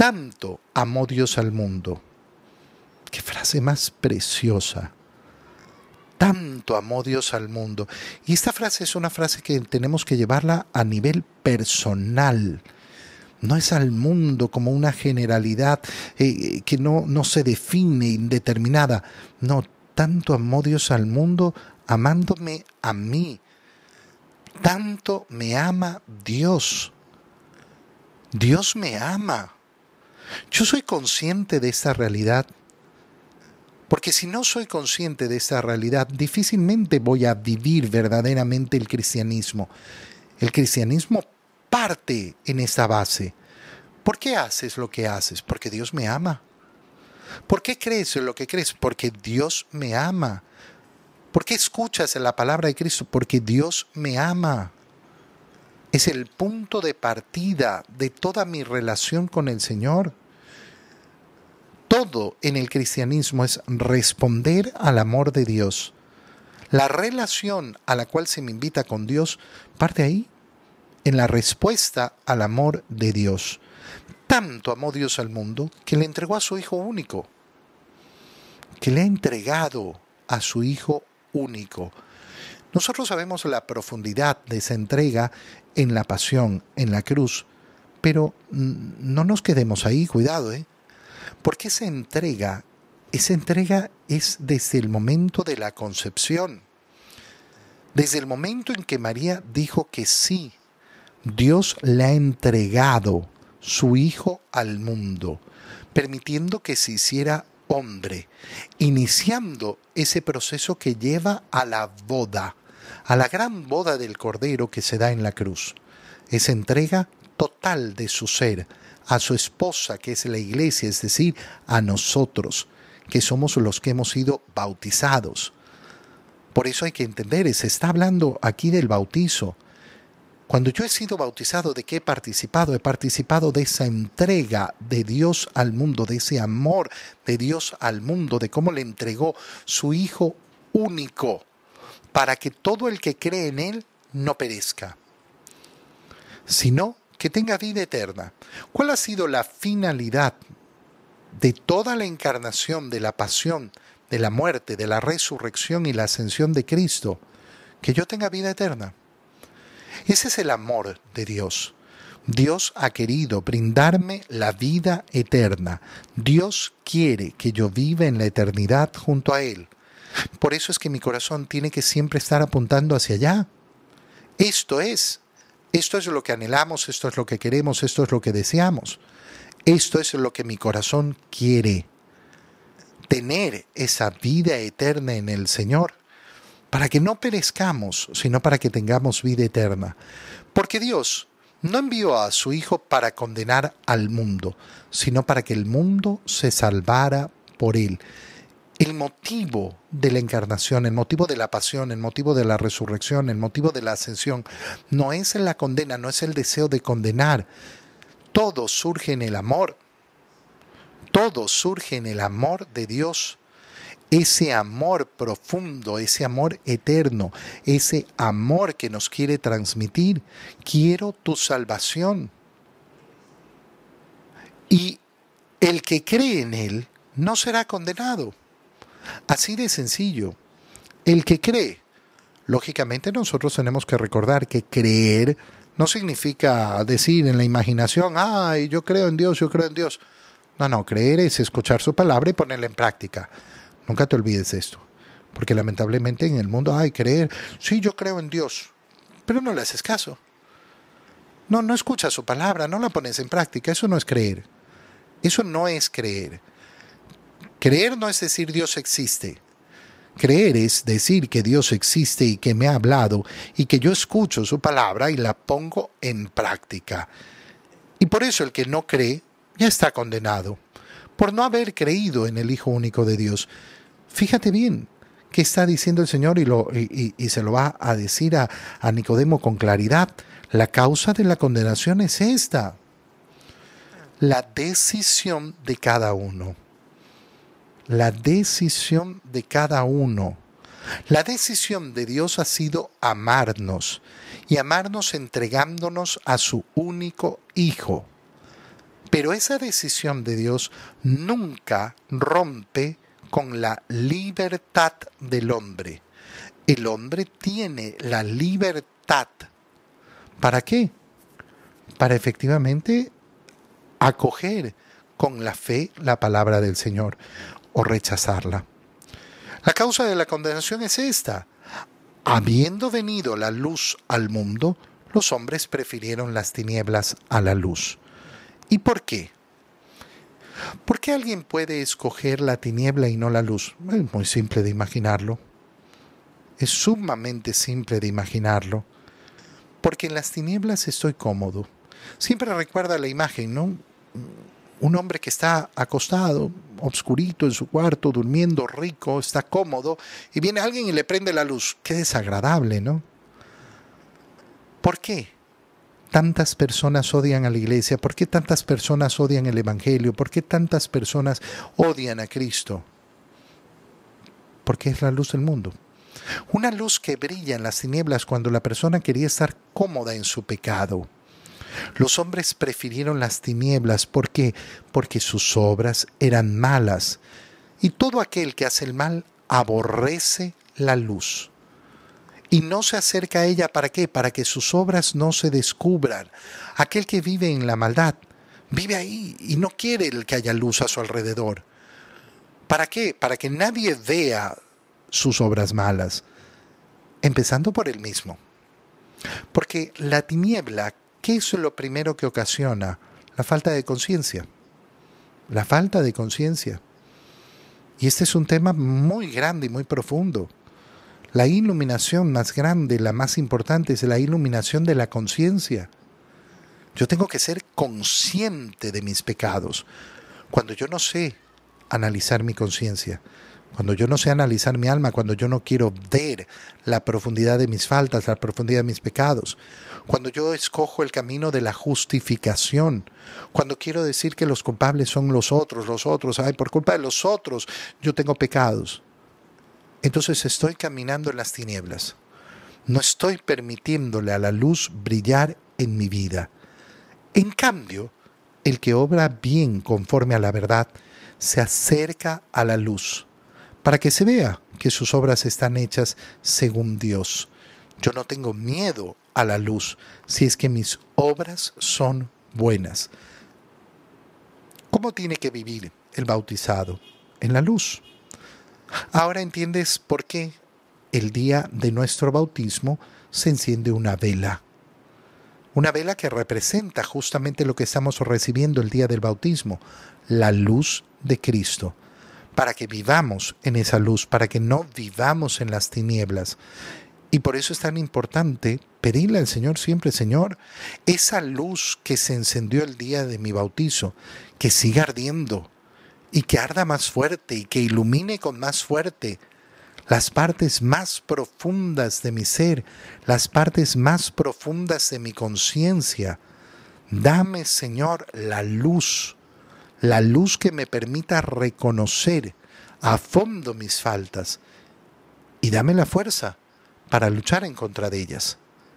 Tanto amó Dios al mundo. Qué frase más preciosa. Tanto amó Dios al mundo. Y esta frase es una frase que tenemos que llevarla a nivel personal. No es al mundo como una generalidad eh, que no, no se define indeterminada. No, tanto amó Dios al mundo amándome a mí. Tanto me ama Dios. Dios me ama. Yo soy consciente de esta realidad. Porque si no soy consciente de esta realidad, difícilmente voy a vivir verdaderamente el cristianismo. El cristianismo parte en esta base. ¿Por qué haces lo que haces? Porque Dios me ama. ¿Por qué crees en lo que crees? Porque Dios me ama. ¿Por qué escuchas la palabra de Cristo? Porque Dios me ama. Es el punto de partida de toda mi relación con el Señor. Todo en el cristianismo es responder al amor de Dios. La relación a la cual se me invita con Dios parte ahí, en la respuesta al amor de Dios. Tanto amó Dios al mundo que le entregó a su Hijo único, que le ha entregado a su Hijo único. Nosotros sabemos la profundidad de esa entrega en la pasión, en la cruz, pero no nos quedemos ahí, cuidado, ¿eh? Porque esa entrega, esa entrega es desde el momento de la concepción, desde el momento en que María dijo que sí, Dios le ha entregado su Hijo al mundo, permitiendo que se hiciera hombre, iniciando ese proceso que lleva a la boda, a la gran boda del Cordero que se da en la cruz. Esa entrega total de su ser a su esposa, que es la iglesia, es decir, a nosotros, que somos los que hemos sido bautizados. Por eso hay que entender, se está hablando aquí del bautizo, cuando yo he sido bautizado, ¿de qué he participado? He participado de esa entrega de Dios al mundo, de ese amor de Dios al mundo, de cómo le entregó su Hijo único, para que todo el que cree en Él no perezca, sino que tenga vida eterna. ¿Cuál ha sido la finalidad de toda la encarnación, de la pasión, de la muerte, de la resurrección y la ascensión de Cristo? Que yo tenga vida eterna. Ese es el amor de Dios. Dios ha querido brindarme la vida eterna. Dios quiere que yo viva en la eternidad junto a Él. Por eso es que mi corazón tiene que siempre estar apuntando hacia allá. Esto es, esto es lo que anhelamos, esto es lo que queremos, esto es lo que deseamos. Esto es lo que mi corazón quiere. Tener esa vida eterna en el Señor para que no perezcamos, sino para que tengamos vida eterna. Porque Dios no envió a su Hijo para condenar al mundo, sino para que el mundo se salvara por él. El motivo de la encarnación, el motivo de la pasión, el motivo de la resurrección, el motivo de la ascensión, no es la condena, no es el deseo de condenar. Todo surge en el amor. Todo surge en el amor de Dios ese amor profundo, ese amor eterno, ese amor que nos quiere transmitir. Quiero tu salvación. Y el que cree en Él no será condenado. Así de sencillo. El que cree. Lógicamente nosotros tenemos que recordar que creer no significa decir en la imaginación, ay, yo creo en Dios, yo creo en Dios. No, no, creer es escuchar su palabra y ponerla en práctica. Nunca te olvides de esto. Porque lamentablemente en el mundo hay creer, sí, yo creo en Dios, pero no le haces caso. No, no escuchas su palabra, no la pones en práctica. Eso no es creer. Eso no es creer. Creer no es decir Dios existe. Creer es decir que Dios existe y que me ha hablado y que yo escucho su palabra y la pongo en práctica. Y por eso el que no cree ya está condenado, por no haber creído en el Hijo único de Dios. Fíjate bien qué está diciendo el Señor y, se lo va a decir a Nicodemo con claridad. La causa de la condenación es esta. La decisión de cada uno. La decisión de cada uno. La decisión de Dios ha sido amarnos y amarnos entregándonos a su único Hijo Pero esa decisión de Dios nunca rompe con la libertad del hombre. El hombre tiene la libertad. ¿Para qué? Para efectivamente acoger con la fe la palabra del Señor o rechazarla. La causa de la condenación es esta. Habiendo venido la luz al mundo, los hombres prefirieron las tinieblas a la luz. ¿Y por qué? ¿Por qué alguien puede escoger la tiniebla y no la luz? Es muy simple de imaginarlo. Es sumamente simple de imaginarlo. Porque en las tinieblas estoy cómodo. Siempre recuerda la imagen, ¿no? Un hombre que está acostado, obscurito en su cuarto, durmiendo rico, está cómodo, y viene alguien y le prende la luz. Qué desagradable, ¿no? ¿Por qué? tantas personas odian a la iglesia? ¿Por qué tantas personas odian el Evangelio? ¿Por qué tantas personas odian a Cristo? Porque es la luz del mundo. Una luz que brilla en las tinieblas cuando la persona quería estar cómoda en su pecado. Los hombres prefirieron las tinieblas. ¿Por qué? Porque sus obras eran malas. Y todo aquel que hace el mal aborrece la luz y no se acerca a ella para qué? Para que sus obras no se descubran. Aquel que vive en la maldad vive ahí y no quiere el que haya luz a su alrededor. ¿Para qué? Para que nadie vea sus obras malas, empezando por él mismo. Porque la tiniebla, ¿qué es lo primero que ocasiona? La falta de conciencia. La falta de conciencia. Y este es un tema muy grande y muy profundo. La iluminación más grande, la más importante, es la iluminación de la conciencia. Yo tengo que ser consciente de mis pecados. Cuando yo no sé analizar mi conciencia, cuando yo no sé analizar mi alma, cuando yo no quiero ver la profundidad de mis faltas, la profundidad de mis pecados, cuando yo escojo el camino de la justificación, cuando quiero decir que los culpables son los otros, los otros, ay, por culpa de los otros yo tengo pecados entonces estoy caminando en las tinieblas. No estoy permitiéndole a la luz brillar en mi vida. En cambio, el que obra bien conforme a la verdad se acerca a la luz para que se vea que sus obras están hechas según Dios. Yo no tengo miedo a la luz si es que mis obras son buenas. ¿Cómo tiene que vivir el bautizado? En la luz. Ahora entiendes por qué el día de nuestro bautismo se enciende una vela. Una vela que representa justamente lo que estamos recibiendo el día del bautismo, la luz de Cristo, para que vivamos en esa luz, para que no vivamos en las tinieblas. Y por eso es tan importante pedirle al Señor siempre, Señor, esa luz que se encendió el día de mi bautizo, que siga ardiendo, y que arda más fuerte y que ilumine con más fuerte las partes más profundas de mi ser, las partes más profundas de mi conciencia. Dame, Señor, la luz, la luz que me permita reconocer a fondo mis faltas y dame la fuerza para luchar en contra de ellas.